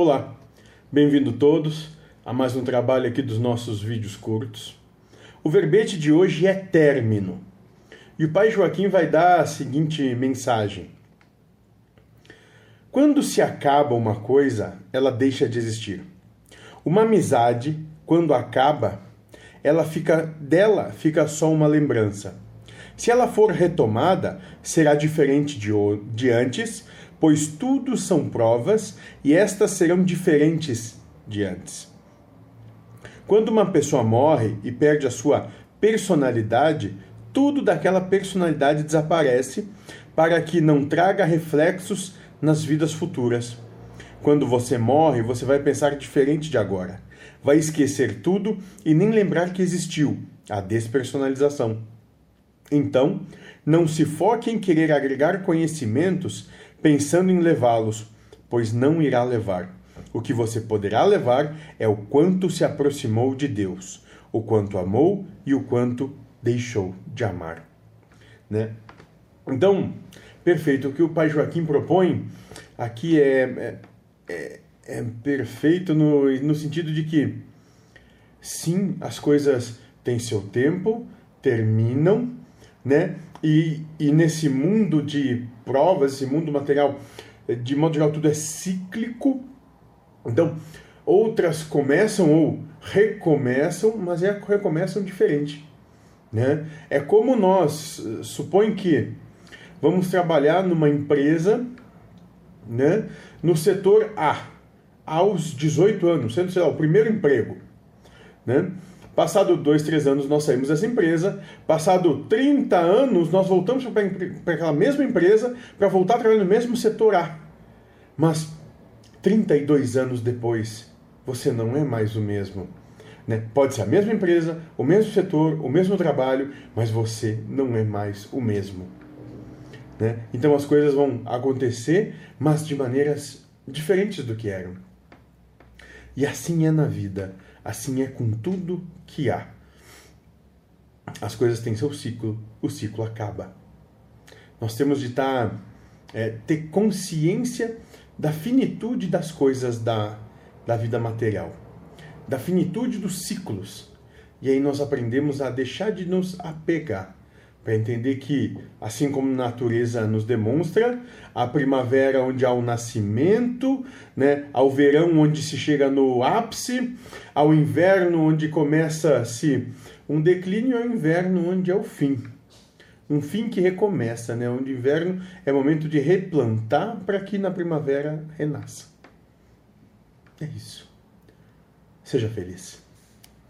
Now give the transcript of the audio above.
Olá, bem-vindo todos a mais um trabalho aqui dos nossos vídeos curtos. O verbete de hoje é término. E o pai Joaquim vai dar a seguinte mensagem: Quando se acaba uma coisa, ela deixa de existir. Uma amizade, quando acaba, ela fica dela fica só uma lembrança. Se ela for retomada, será diferente de, de antes, pois tudo são provas e estas serão diferentes de antes. Quando uma pessoa morre e perde a sua personalidade, tudo daquela personalidade desaparece para que não traga reflexos nas vidas futuras. Quando você morre, você vai pensar diferente de agora. Vai esquecer tudo e nem lembrar que existiu a despersonalização. Então, não se foque em querer agregar conhecimentos pensando em levá-los, pois não irá levar. O que você poderá levar é o quanto se aproximou de Deus, o quanto amou e o quanto deixou de amar. Né? Então, perfeito. O que o pai Joaquim propõe aqui é, é, é, é perfeito no, no sentido de que, sim, as coisas têm seu tempo, terminam, né? E, e nesse mundo de provas, esse mundo material, de modo geral, tudo é cíclico. Então, outras começam ou recomeçam, mas é, recomeçam diferente. Né? É como nós, supõe que vamos trabalhar numa empresa né, no setor A, aos 18 anos, sendo sei lá, o primeiro emprego. Né? Passado dois, três anos, nós saímos dessa empresa. Passado 30 anos, nós voltamos para aquela mesma empresa para voltar a trabalhar no mesmo setor A. Mas 32 anos depois, você não é mais o mesmo. Né? Pode ser a mesma empresa, o mesmo setor, o mesmo trabalho, mas você não é mais o mesmo. Né? Então as coisas vão acontecer, mas de maneiras diferentes do que eram. E assim é na vida. Assim é com tudo que há. As coisas têm seu ciclo, o ciclo acaba. Nós temos de estar, tá, é, ter consciência da finitude das coisas da, da vida material, da finitude dos ciclos. E aí nós aprendemos a deixar de nos apegar para entender que, assim como a natureza nos demonstra, a primavera onde há o nascimento, né, ao verão onde se chega no ápice, ao inverno onde começa-se um declínio, ao inverno onde é o fim. Um fim que recomeça, né, onde inverno é momento de replantar para que na primavera renasça. É isso. Seja feliz.